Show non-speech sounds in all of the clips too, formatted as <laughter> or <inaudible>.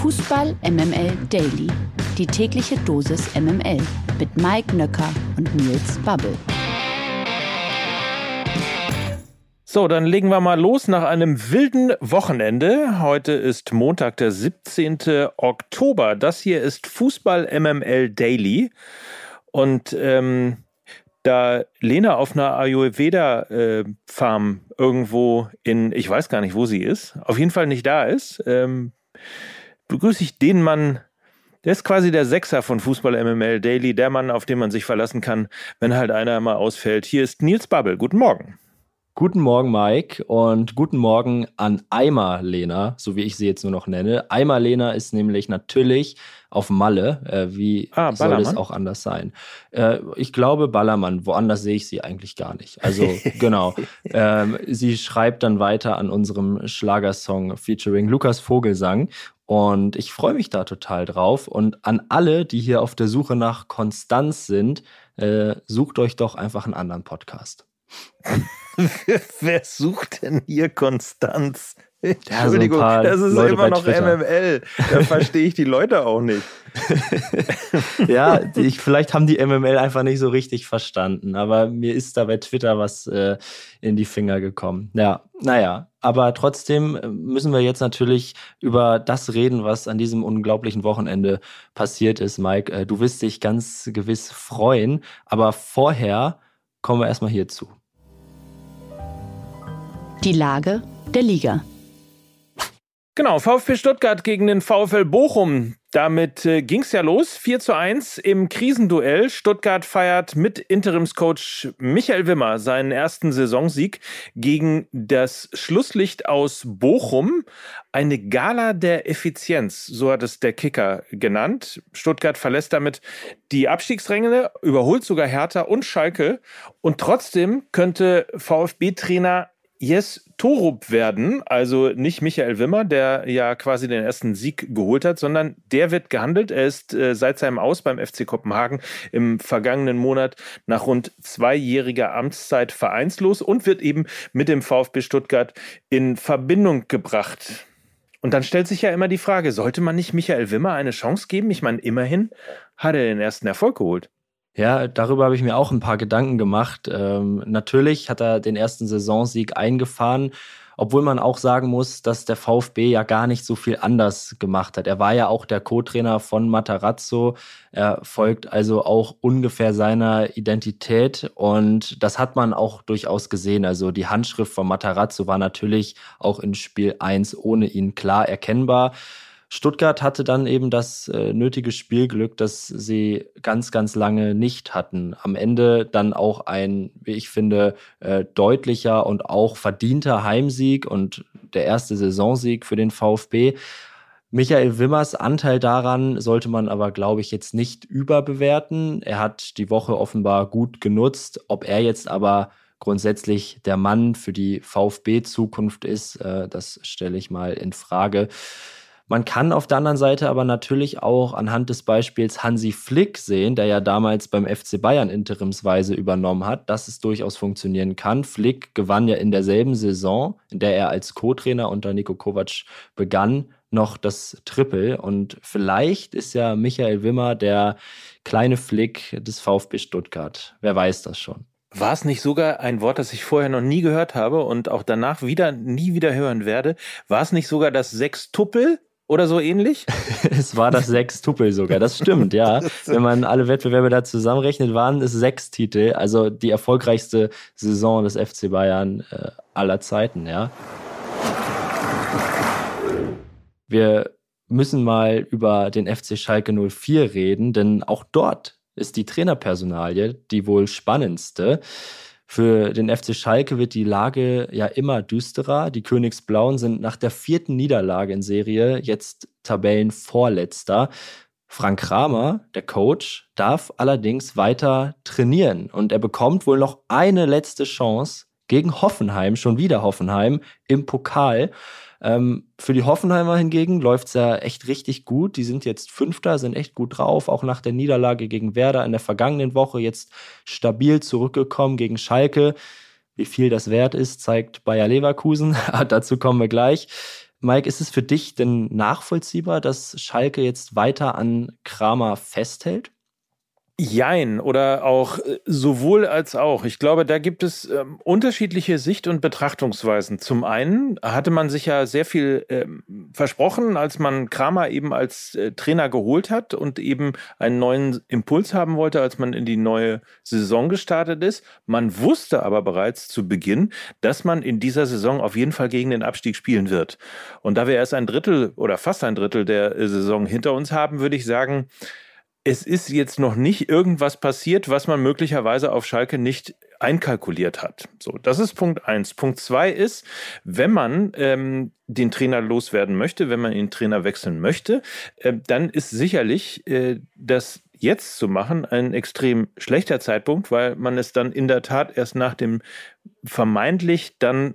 Fußball MML Daily. Die tägliche Dosis MML mit Mike Nöcker und Nils Babbel. So, dann legen wir mal los nach einem wilden Wochenende. Heute ist Montag, der 17. Oktober. Das hier ist Fußball MML Daily. Und ähm, da Lena auf einer Ayurveda-Farm äh, irgendwo in, ich weiß gar nicht, wo sie ist, auf jeden Fall nicht da ist, ähm, begrüße ich den Mann, der ist quasi der Sechser von Fußball MML Daily, der Mann, auf den man sich verlassen kann, wenn halt einer mal ausfällt. Hier ist Nils Babbel. Guten Morgen. Guten Morgen, Mike, und guten Morgen an Eimer Lena, so wie ich sie jetzt nur noch nenne. Eimer Lena ist nämlich natürlich auf Malle. Äh, wie ah, soll es auch anders sein? Äh, ich glaube Ballermann, woanders sehe ich sie eigentlich gar nicht. Also <laughs> genau. Ähm, sie schreibt dann weiter an unserem Schlagersong featuring Lukas Vogelsang. Und ich freue mich da total drauf. Und an alle, die hier auf der Suche nach Konstanz sind, äh, sucht euch doch einfach einen anderen Podcast. <laughs> Wer sucht denn hier Konstanz? Entschuldigung, <laughs> ja, so das ist Leute immer noch MML. Da <laughs> verstehe ich die Leute auch nicht. <laughs> ja, ich, vielleicht haben die MML einfach nicht so richtig verstanden, aber mir ist da bei Twitter was äh, in die Finger gekommen. Ja, naja, aber trotzdem äh, müssen wir jetzt natürlich über das reden, was an diesem unglaublichen Wochenende passiert ist, Mike. Äh, du wirst dich ganz gewiss freuen, aber vorher kommen wir erstmal hierzu. Die Lage der Liga. Genau, VfB Stuttgart gegen den VfL Bochum. Damit äh, ging es ja los. 4 zu 1 im Krisenduell. Stuttgart feiert mit Interimscoach Michael Wimmer seinen ersten Saisonsieg gegen das Schlusslicht aus Bochum. Eine Gala der Effizienz, so hat es der Kicker genannt. Stuttgart verlässt damit die Abstiegsränge, überholt sogar Hertha und Schalke. Und trotzdem könnte VfB-Trainer Jes Torup werden, also nicht Michael Wimmer, der ja quasi den ersten Sieg geholt hat, sondern der wird gehandelt. Er ist äh, seit seinem Aus beim FC Kopenhagen im vergangenen Monat nach rund zweijähriger Amtszeit vereinslos und wird eben mit dem VfB Stuttgart in Verbindung gebracht. Und dann stellt sich ja immer die Frage, sollte man nicht Michael Wimmer eine Chance geben? Ich meine, immerhin hat er den ersten Erfolg geholt. Ja, darüber habe ich mir auch ein paar Gedanken gemacht. Ähm, natürlich hat er den ersten Saisonsieg eingefahren, obwohl man auch sagen muss, dass der VfB ja gar nicht so viel anders gemacht hat. Er war ja auch der Co-Trainer von Matarazzo. Er folgt also auch ungefähr seiner Identität und das hat man auch durchaus gesehen. Also die Handschrift von Matarazzo war natürlich auch in Spiel 1 ohne ihn klar erkennbar. Stuttgart hatte dann eben das äh, nötige Spielglück, das sie ganz, ganz lange nicht hatten. Am Ende dann auch ein, wie ich finde, äh, deutlicher und auch verdienter Heimsieg und der erste Saisonsieg für den VfB. Michael Wimmers Anteil daran sollte man aber, glaube ich, jetzt nicht überbewerten. Er hat die Woche offenbar gut genutzt. Ob er jetzt aber grundsätzlich der Mann für die VfB-Zukunft ist, äh, das stelle ich mal in Frage. Man kann auf der anderen Seite aber natürlich auch anhand des Beispiels Hansi Flick sehen, der ja damals beim FC Bayern interimsweise übernommen hat, dass es durchaus funktionieren kann. Flick gewann ja in derselben Saison, in der er als Co-Trainer unter Nico Kovac begann, noch das Triple. Und vielleicht ist ja Michael Wimmer der kleine Flick des VfB Stuttgart. Wer weiß das schon. War es nicht sogar ein Wort, das ich vorher noch nie gehört habe und auch danach wieder nie wieder hören werde? War es nicht sogar das Sechstuppel? Oder so ähnlich? <laughs> es war das Sechstupel sogar, das stimmt, ja. <laughs> Wenn man alle Wettbewerbe da zusammenrechnet, waren es sechs Titel, also die erfolgreichste Saison des FC Bayern äh, aller Zeiten, ja. Wir müssen mal über den FC Schalke 04 reden, denn auch dort ist die Trainerpersonalie die wohl spannendste. Für den FC Schalke wird die Lage ja immer düsterer. Die Königsblauen sind nach der vierten Niederlage in Serie jetzt Tabellenvorletzter. Frank Kramer, der Coach, darf allerdings weiter trainieren und er bekommt wohl noch eine letzte Chance gegen Hoffenheim, schon wieder Hoffenheim im Pokal. Ähm, für die Hoffenheimer hingegen läuft es ja echt richtig gut. Die sind jetzt Fünfter, sind echt gut drauf, auch nach der Niederlage gegen Werder in der vergangenen Woche jetzt stabil zurückgekommen gegen Schalke. Wie viel das wert ist, zeigt Bayer Leverkusen. <laughs> Dazu kommen wir gleich. Mike, ist es für dich denn nachvollziehbar, dass Schalke jetzt weiter an Kramer festhält? Jein oder auch äh, sowohl als auch. Ich glaube, da gibt es ähm, unterschiedliche Sicht- und Betrachtungsweisen. Zum einen hatte man sich ja sehr viel ähm, versprochen, als man Kramer eben als äh, Trainer geholt hat und eben einen neuen Impuls haben wollte, als man in die neue Saison gestartet ist. Man wusste aber bereits zu Beginn, dass man in dieser Saison auf jeden Fall gegen den Abstieg spielen wird. Und da wir erst ein Drittel oder fast ein Drittel der äh, Saison hinter uns haben, würde ich sagen, es ist jetzt noch nicht irgendwas passiert, was man möglicherweise auf Schalke nicht einkalkuliert hat. So, das ist Punkt eins. Punkt zwei ist, wenn man ähm, den Trainer loswerden möchte, wenn man den Trainer wechseln möchte, äh, dann ist sicherlich äh, das jetzt zu machen ein extrem schlechter Zeitpunkt, weil man es dann in der Tat erst nach dem vermeintlich dann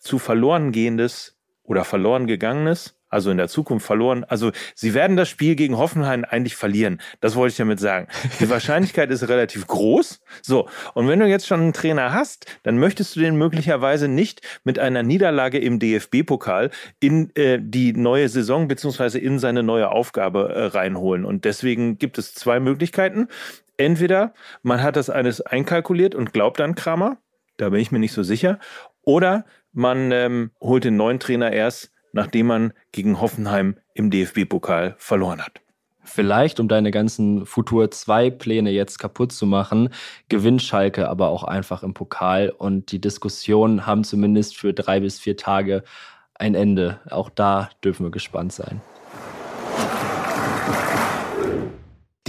zu verloren gehendes oder verloren gegangenes also in der Zukunft verloren. Also sie werden das Spiel gegen Hoffenheim eigentlich verlieren. Das wollte ich damit sagen. Die Wahrscheinlichkeit ist relativ groß. So, und wenn du jetzt schon einen Trainer hast, dann möchtest du den möglicherweise nicht mit einer Niederlage im DFB-Pokal in äh, die neue Saison beziehungsweise in seine neue Aufgabe äh, reinholen. Und deswegen gibt es zwei Möglichkeiten. Entweder man hat das alles einkalkuliert und glaubt an Kramer, da bin ich mir nicht so sicher, oder man ähm, holt den neuen Trainer erst, nachdem man gegen Hoffenheim im DFB-Pokal verloren hat. Vielleicht, um deine ganzen Futur 2 Pläne jetzt kaputt zu machen, gewinnt Schalke aber auch einfach im Pokal und die Diskussionen haben zumindest für drei bis vier Tage ein Ende. Auch da dürfen wir gespannt sein.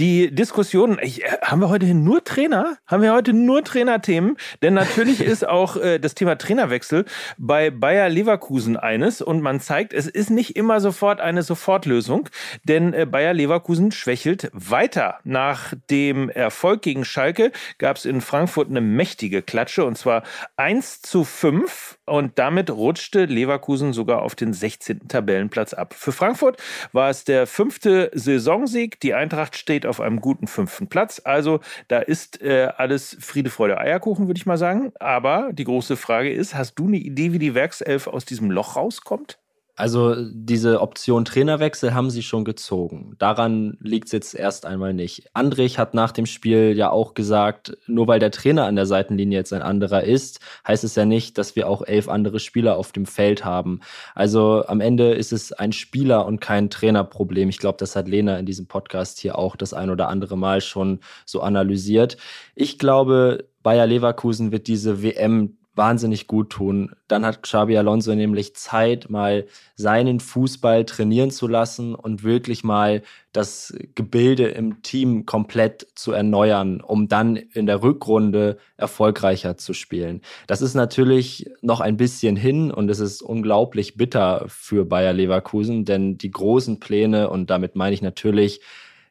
Die Diskussion, ich, äh, haben wir heute nur Trainer? Haben wir heute nur Trainerthemen? Denn natürlich <laughs> ist auch äh, das Thema Trainerwechsel bei Bayer Leverkusen eines und man zeigt, es ist nicht immer sofort eine Sofortlösung, denn äh, Bayer Leverkusen schwächelt weiter. Nach dem Erfolg gegen Schalke gab es in Frankfurt eine mächtige Klatsche und zwar 1 zu 5 und damit rutschte Leverkusen sogar auf den 16. Tabellenplatz ab. Für Frankfurt war es der fünfte Saisonsieg. Die Eintracht steht auf einem guten fünften Platz. Also da ist äh, alles Friede, Freude, Eierkuchen, würde ich mal sagen. Aber die große Frage ist, hast du eine Idee, wie die Werkself aus diesem Loch rauskommt? Also diese Option Trainerwechsel haben sie schon gezogen. Daran liegt es jetzt erst einmal nicht. Andrich hat nach dem Spiel ja auch gesagt, nur weil der Trainer an der Seitenlinie jetzt ein anderer ist, heißt es ja nicht, dass wir auch elf andere Spieler auf dem Feld haben. Also am Ende ist es ein Spieler und kein Trainerproblem. Ich glaube, das hat Lena in diesem Podcast hier auch das ein oder andere Mal schon so analysiert. Ich glaube, Bayer Leverkusen wird diese WM wahnsinnig gut tun. Dann hat Xabi Alonso nämlich Zeit, mal seinen Fußball trainieren zu lassen und wirklich mal das Gebilde im Team komplett zu erneuern, um dann in der Rückrunde erfolgreicher zu spielen. Das ist natürlich noch ein bisschen hin und es ist unglaublich bitter für Bayer Leverkusen, denn die großen Pläne, und damit meine ich natürlich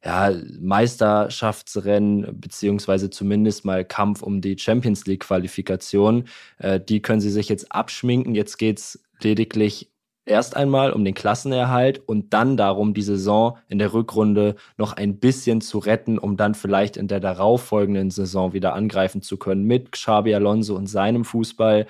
ja, Meisterschaftsrennen beziehungsweise zumindest mal Kampf um die Champions League Qualifikation. Äh, die können sie sich jetzt abschminken. Jetzt geht's lediglich erst einmal um den Klassenerhalt und dann darum, die Saison in der Rückrunde noch ein bisschen zu retten, um dann vielleicht in der darauffolgenden Saison wieder angreifen zu können mit Xabi Alonso und seinem Fußball.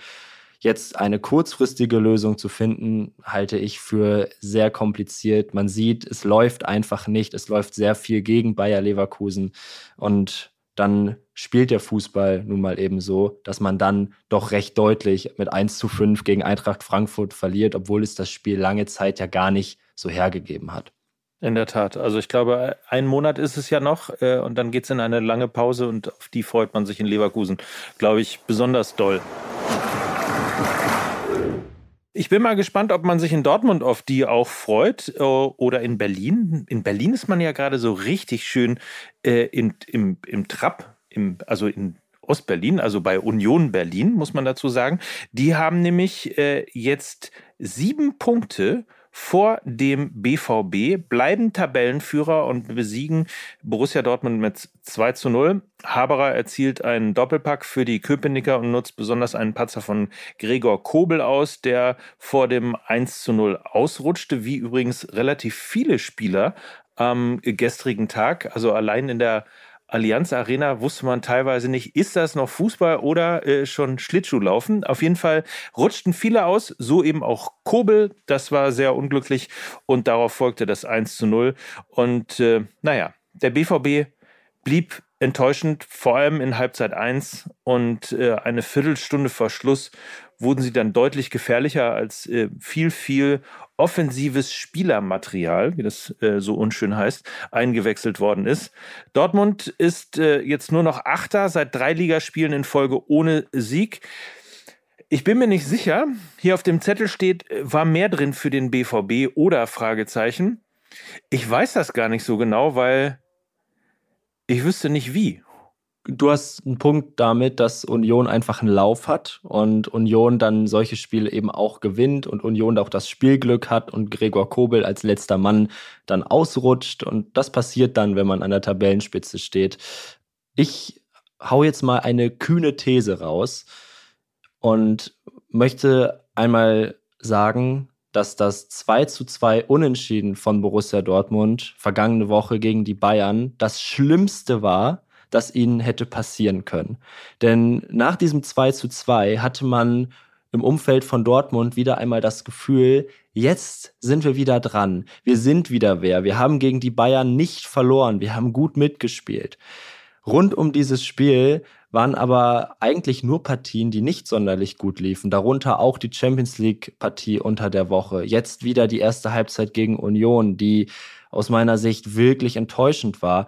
Jetzt eine kurzfristige Lösung zu finden, halte ich für sehr kompliziert. Man sieht, es läuft einfach nicht. Es läuft sehr viel gegen Bayer Leverkusen. Und dann spielt der Fußball nun mal eben so, dass man dann doch recht deutlich mit 1 zu 5 gegen Eintracht Frankfurt verliert, obwohl es das Spiel lange Zeit ja gar nicht so hergegeben hat. In der Tat. Also ich glaube, ein Monat ist es ja noch äh, und dann geht es in eine lange Pause und auf die freut man sich in Leverkusen, glaube ich, besonders doll. Ich bin mal gespannt, ob man sich in Dortmund auf die auch freut äh, oder in Berlin. In Berlin ist man ja gerade so richtig schön äh, in, im, im Trab, im, also in Ostberlin, also bei Union Berlin, muss man dazu sagen. Die haben nämlich äh, jetzt sieben Punkte vor dem BVB, bleiben Tabellenführer und besiegen Borussia Dortmund mit 2 zu 0. Haberer erzielt einen Doppelpack für die Köpenicker und nutzt besonders einen Patzer von Gregor Kobel aus, der vor dem 1 zu 0 ausrutschte, wie übrigens relativ viele Spieler am gestrigen Tag. Also allein in der Allianz Arena wusste man teilweise nicht, ist das noch Fußball oder äh, schon Schlittschuhlaufen. Auf jeden Fall rutschten viele aus, so eben auch Kobel. Das war sehr unglücklich und darauf folgte das 1 zu 0. Und äh, naja, der BVB blieb enttäuschend, vor allem in Halbzeit 1 und äh, eine Viertelstunde vor Schluss wurden sie dann deutlich gefährlicher als äh, viel, viel offensives Spielermaterial, wie das äh, so unschön heißt, eingewechselt worden ist. Dortmund ist äh, jetzt nur noch Achter seit drei Ligaspielen in Folge ohne Sieg. Ich bin mir nicht sicher. Hier auf dem Zettel steht, äh, war mehr drin für den BVB oder Fragezeichen. Ich weiß das gar nicht so genau, weil ich wüsste nicht wie du hast einen Punkt damit, dass Union einfach einen Lauf hat und Union dann solche Spiele eben auch gewinnt und Union auch das Spielglück hat und Gregor Kobel als letzter Mann dann ausrutscht und das passiert dann, wenn man an der Tabellenspitze steht. Ich hau jetzt mal eine kühne These raus und möchte einmal sagen, dass das 2 zu 2 Unentschieden von Borussia Dortmund vergangene Woche gegen die Bayern das Schlimmste war, das ihnen hätte passieren können. Denn nach diesem 2 zu 2 hatte man im Umfeld von Dortmund wieder einmal das Gefühl, jetzt sind wir wieder dran. Wir sind wieder wer. Wir haben gegen die Bayern nicht verloren. Wir haben gut mitgespielt. Rund um dieses Spiel waren aber eigentlich nur Partien, die nicht sonderlich gut liefen. Darunter auch die Champions League Partie unter der Woche. Jetzt wieder die erste Halbzeit gegen Union, die aus meiner Sicht wirklich enttäuschend war.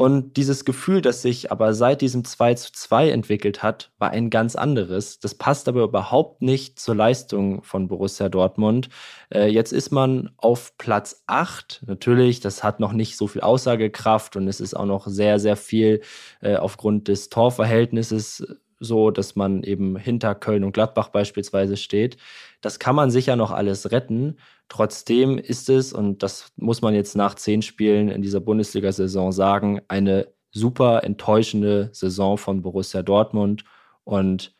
Und dieses Gefühl, das sich aber seit diesem 2 zu 2 entwickelt hat, war ein ganz anderes. Das passt aber überhaupt nicht zur Leistung von Borussia Dortmund. Äh, jetzt ist man auf Platz 8. Natürlich, das hat noch nicht so viel Aussagekraft und es ist auch noch sehr, sehr viel äh, aufgrund des Torverhältnisses so, dass man eben hinter Köln und Gladbach beispielsweise steht. Das kann man sicher noch alles retten. Trotzdem ist es, und das muss man jetzt nach zehn Spielen in dieser Bundesliga-Saison sagen, eine super enttäuschende Saison von Borussia Dortmund. Und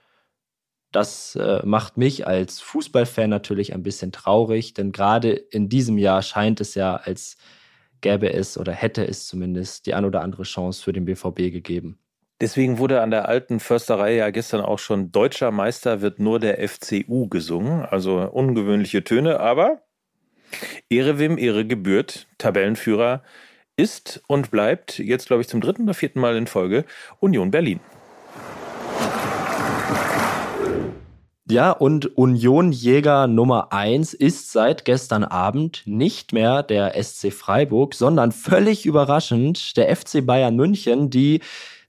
das äh, macht mich als Fußballfan natürlich ein bisschen traurig, denn gerade in diesem Jahr scheint es ja, als gäbe es oder hätte es zumindest die ein oder andere Chance für den BVB gegeben. Deswegen wurde an der alten Försterei ja gestern auch schon Deutscher Meister wird nur der FCU gesungen. Also ungewöhnliche Töne, aber Ehre wem Ehre gebührt. Tabellenführer ist und bleibt jetzt, glaube ich, zum dritten oder vierten Mal in Folge Union Berlin. Ja, und Union-Jäger Nummer 1 ist seit gestern Abend nicht mehr der SC Freiburg, sondern völlig überraschend der FC Bayern München, die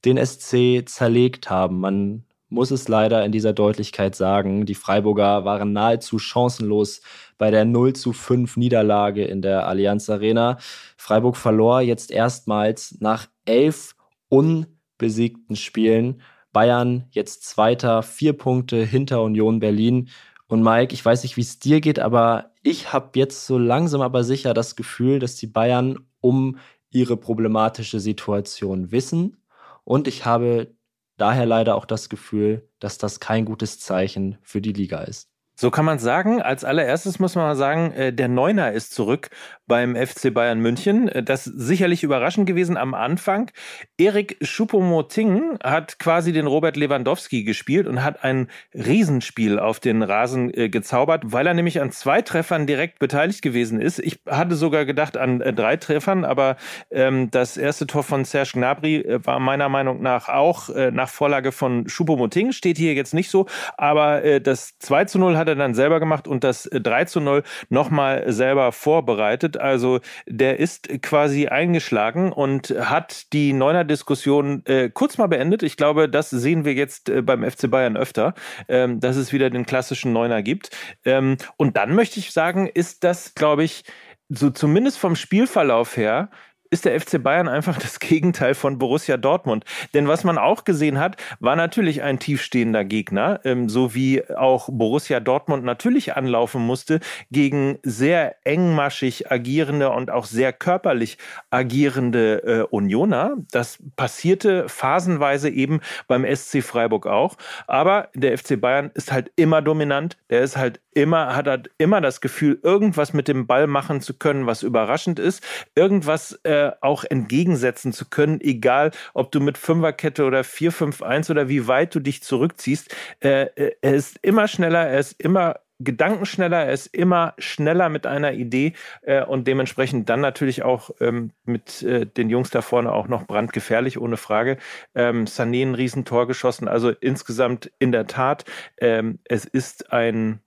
den SC zerlegt haben. Man muss es leider in dieser Deutlichkeit sagen. Die Freiburger waren nahezu chancenlos bei der 0 zu 5 Niederlage in der Allianz Arena. Freiburg verlor jetzt erstmals nach elf unbesiegten Spielen. Bayern jetzt Zweiter, vier Punkte hinter Union Berlin. Und Mike, ich weiß nicht, wie es dir geht, aber ich habe jetzt so langsam aber sicher das Gefühl, dass die Bayern um ihre problematische Situation wissen und ich habe daher leider auch das Gefühl, dass das kein gutes Zeichen für die Liga ist. So kann man sagen. Als allererstes muss man mal sagen, äh, der Neuner ist zurück beim FC Bayern München. Äh, das ist sicherlich überraschend gewesen am Anfang. Erik Schuppomoting hat quasi den Robert Lewandowski gespielt und hat ein Riesenspiel auf den Rasen äh, gezaubert, weil er nämlich an zwei Treffern direkt beteiligt gewesen ist. Ich hatte sogar gedacht an drei Treffern, aber ähm, das erste Tor von Serge Gnabry war meiner Meinung nach auch nach Vorlage von Schuppomoting. Steht hier jetzt nicht so, aber das 2 zu 0 hat er dann selber gemacht und das 3 zu 0 nochmal selber vorbereitet. Also der ist quasi eingeschlagen und hat die Neuner-Diskussion äh, kurz mal beendet. Ich glaube, das sehen wir jetzt äh, beim FC Bayern öfter, ähm, dass es wieder den klassischen Neuner gibt. Ähm, und dann möchte ich sagen, ist das, glaube ich, so zumindest vom Spielverlauf her ist der FC Bayern einfach das Gegenteil von Borussia Dortmund. Denn was man auch gesehen hat, war natürlich ein tiefstehender Gegner, ähm, so wie auch Borussia Dortmund natürlich anlaufen musste gegen sehr engmaschig agierende und auch sehr körperlich agierende äh, Unioner. Das passierte phasenweise eben beim SC Freiburg auch. Aber der FC Bayern ist halt immer dominant, der ist halt immer hat er immer das Gefühl, irgendwas mit dem Ball machen zu können, was überraschend ist, irgendwas äh, auch entgegensetzen zu können, egal ob du mit Fünferkette oder 4-5-1 oder wie weit du dich zurückziehst. Äh, äh, er ist immer schneller, er ist immer gedankenschneller, er ist immer schneller mit einer Idee äh, und dementsprechend dann natürlich auch ähm, mit äh, den Jungs da vorne auch noch brandgefährlich, ohne Frage. Ähm, Sané ein Riesentor geschossen, also insgesamt in der Tat, ähm, es ist ein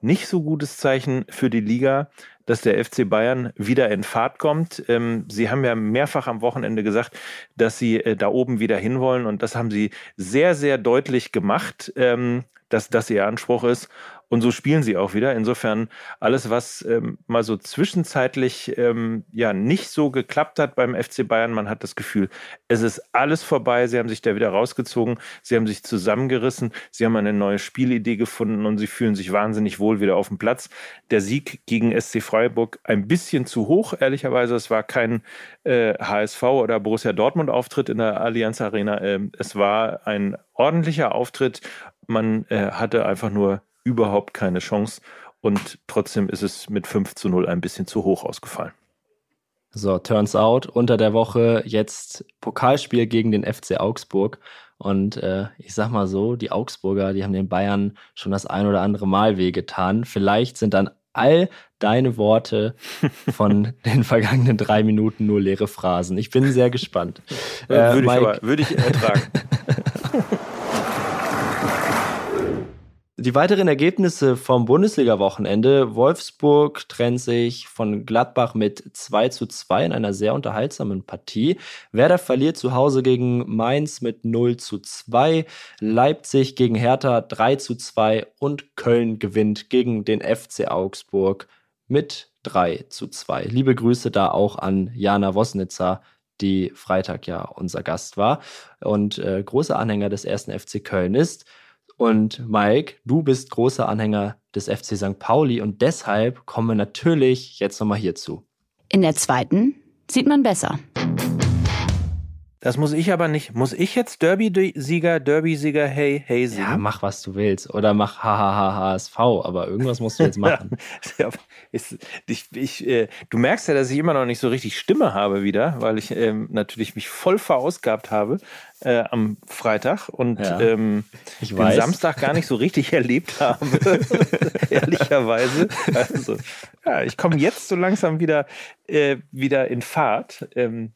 nicht so gutes Zeichen für die Liga, dass der FC Bayern wieder in Fahrt kommt. Ähm, sie haben ja mehrfach am Wochenende gesagt, dass sie äh, da oben wieder hinwollen und das haben sie sehr, sehr deutlich gemacht, ähm, dass das ihr Anspruch ist. Und so spielen sie auch wieder. Insofern alles, was ähm, mal so zwischenzeitlich ähm, ja nicht so geklappt hat beim FC Bayern, man hat das Gefühl, es ist alles vorbei. Sie haben sich da wieder rausgezogen, sie haben sich zusammengerissen, sie haben eine neue Spielidee gefunden und sie fühlen sich wahnsinnig wohl wieder auf dem Platz. Der Sieg gegen SC Freiburg ein bisschen zu hoch, ehrlicherweise. Es war kein äh, HSV oder Borussia Dortmund Auftritt in der Allianz Arena. Ähm, es war ein ordentlicher Auftritt. Man äh, hatte einfach nur überhaupt keine Chance. Und trotzdem ist es mit 5 zu 0 ein bisschen zu hoch ausgefallen. So, turns out, unter der Woche jetzt Pokalspiel gegen den FC Augsburg. Und äh, ich sag mal so, die Augsburger, die haben den Bayern schon das ein oder andere Mal wehgetan. Vielleicht sind dann all deine Worte <laughs> von den vergangenen drei Minuten nur leere Phrasen. Ich bin sehr gespannt. Äh, würde, ich aber, würde ich ertragen. <laughs> Die weiteren Ergebnisse vom Bundesliga-Wochenende. Wolfsburg trennt sich von Gladbach mit 2 zu 2 in einer sehr unterhaltsamen Partie. Werder verliert zu Hause gegen Mainz mit 0 zu 2. Leipzig gegen Hertha 3 zu 2 und Köln gewinnt gegen den FC Augsburg mit 3 zu 2. Liebe Grüße da auch an Jana Wosnitzer, die Freitag ja unser Gast war und äh, großer Anhänger des ersten FC Köln ist. Und Mike, du bist großer Anhänger des FC St. Pauli und deshalb kommen wir natürlich jetzt nochmal hierzu. In der zweiten sieht man besser. Das muss ich aber nicht. Muss ich jetzt Derby-Sieger, Derby-Sieger, hey, hey singen? Ja, mach was du willst. Oder mach HHHSV, aber irgendwas musst du jetzt <laughs> machen. ich, ich, äh, du merkst ja, dass ich immer noch nicht so richtig Stimme habe wieder, weil ich ähm, natürlich mich voll verausgabt habe äh, am Freitag und ja, ähm, den weiß. Samstag gar nicht so richtig <laughs> erlebt habe, <laughs> ehrlicherweise. Also, ja, ich komme jetzt so langsam wieder, äh, wieder in Fahrt. Ähm,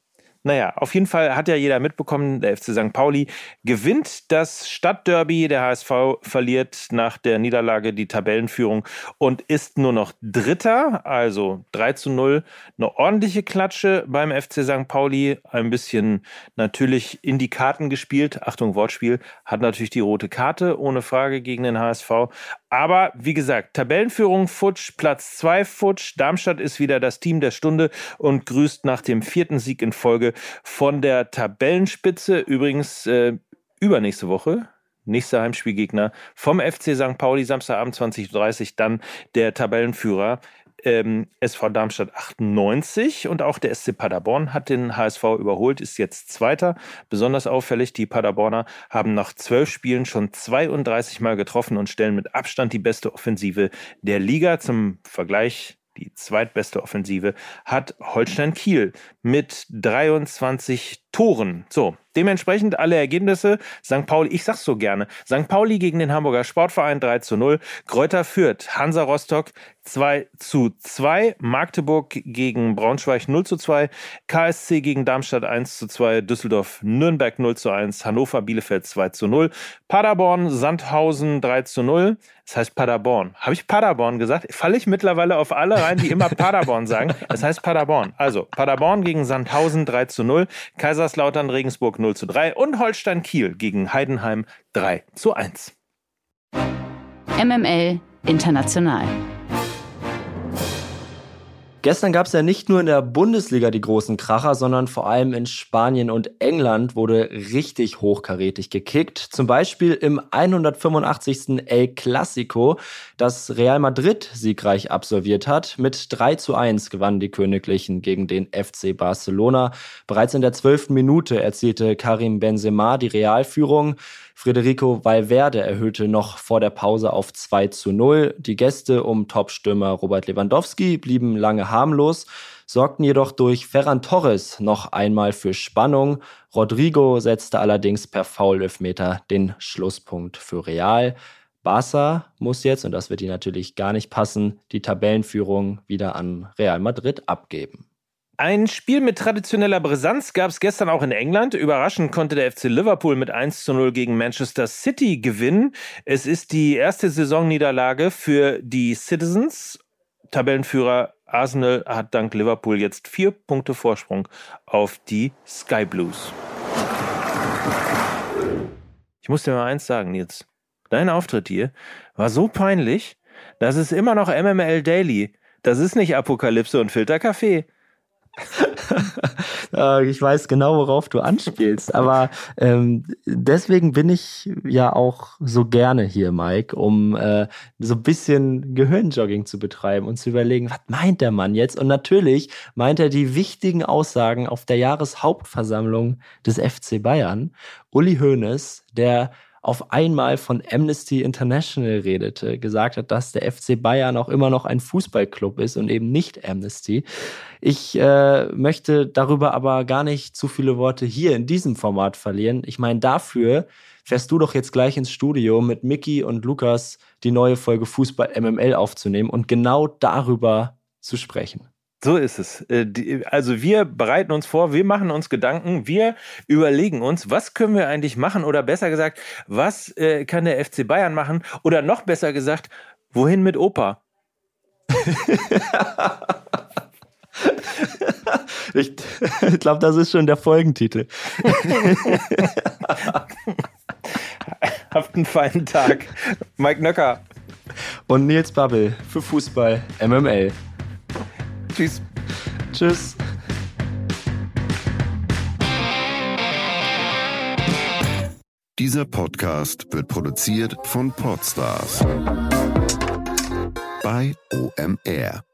naja, auf jeden Fall hat ja jeder mitbekommen, der FC St. Pauli gewinnt das Stadtderby. Der HSV verliert nach der Niederlage die Tabellenführung und ist nur noch Dritter, also 3 zu 0. Eine ordentliche Klatsche beim FC St. Pauli. Ein bisschen natürlich in die Karten gespielt. Achtung, Wortspiel. Hat natürlich die rote Karte, ohne Frage, gegen den HSV. Aber wie gesagt, Tabellenführung futsch, Platz 2 futsch. Darmstadt ist wieder das Team der Stunde und grüßt nach dem vierten Sieg in Folge von der Tabellenspitze. Übrigens äh, übernächste Woche nächster Heimspielgegner vom FC St. Pauli, Samstagabend 20.30 dann der Tabellenführer ähm, SV Darmstadt 98 und auch der SC Paderborn hat den HSV überholt, ist jetzt Zweiter. Besonders auffällig, die Paderborner haben nach zwölf Spielen schon 32 Mal getroffen und stellen mit Abstand die beste Offensive der Liga. Zum Vergleich die zweitbeste Offensive, hat Holstein Kiel mit 23 Toren. So, dementsprechend alle Ergebnisse. St. Pauli, ich sag's so gerne. St. Pauli gegen den Hamburger Sportverein 3 zu 0. Kräuter Fürth, Hansa Rostock 2 zu 2. Magdeburg gegen Braunschweig 0 zu 2. KSC gegen Darmstadt 1 zu 2. Düsseldorf Nürnberg 0 zu 1. Hannover Bielefeld 2 zu 0. Paderborn Sandhausen 3 zu 0. Das heißt Paderborn. Habe ich Paderborn gesagt? Falle ich mittlerweile auf alle rein, die immer Paderborn sagen? Das heißt Paderborn. Also Paderborn gegen Sandhausen 3 zu 0. Kaiserslautern Regensburg 0 zu 3 und Holstein Kiel gegen Heidenheim 3 zu 1. MML International. Gestern gab es ja nicht nur in der Bundesliga die großen Kracher, sondern vor allem in Spanien und England wurde richtig hochkarätig gekickt. Zum Beispiel im 185. El Clasico, das Real Madrid siegreich absolviert hat. Mit 3 zu 1 gewannen die Königlichen gegen den FC Barcelona. Bereits in der zwölften Minute erzielte Karim Benzema die Realführung. Federico Valverde erhöhte noch vor der Pause auf 2 zu 0. Die Gäste um Topstürmer Robert Lewandowski blieben lange harmlos, sorgten jedoch durch Ferran Torres noch einmal für Spannung. Rodrigo setzte allerdings per Foul-Elfmeter den Schlusspunkt für Real. Barca muss jetzt, und das wird ihnen natürlich gar nicht passen, die Tabellenführung wieder an Real Madrid abgeben. Ein Spiel mit traditioneller Brisanz gab es gestern auch in England. Überraschend konnte der FC Liverpool mit 1 zu 0 gegen Manchester City gewinnen. Es ist die erste Saisonniederlage für die Citizens. Tabellenführer Arsenal hat dank Liverpool jetzt vier Punkte Vorsprung auf die Sky Blues. Ich muss dir mal eins sagen, Nils. Dein Auftritt hier war so peinlich, das ist immer noch MML Daily. Das ist nicht Apokalypse und Filterkaffee. <laughs> Äh, ich weiß genau, worauf du anspielst. Aber ähm, deswegen bin ich ja auch so gerne hier, Mike, um äh, so ein bisschen Gehirnjogging zu betreiben und zu überlegen, was meint der Mann jetzt? Und natürlich meint er die wichtigen Aussagen auf der Jahreshauptversammlung des FC Bayern. Uli Hoeneß, der auf einmal von Amnesty International redete, gesagt hat, dass der FC Bayern auch immer noch ein Fußballclub ist und eben nicht Amnesty. Ich äh, möchte darüber aber gar nicht zu viele Worte hier in diesem Format verlieren. Ich meine, dafür fährst du doch jetzt gleich ins Studio mit Mickey und Lukas die neue Folge Fußball MML aufzunehmen und genau darüber zu sprechen. So ist es. Äh, also wir bereiten uns vor, wir machen uns Gedanken, wir überlegen uns, was können wir eigentlich machen oder besser gesagt, was äh, kann der FC Bayern machen oder noch besser gesagt, wohin mit Opa? <laughs> ich, ich glaube, das ist schon der Folgentitel. <laughs> Habt einen feinen Tag. Mike Nöcker. Und Nils Babbel für Fußball MML. Tschüss. Tschüss. Dieser Podcast wird produziert von Podstars bei OMR.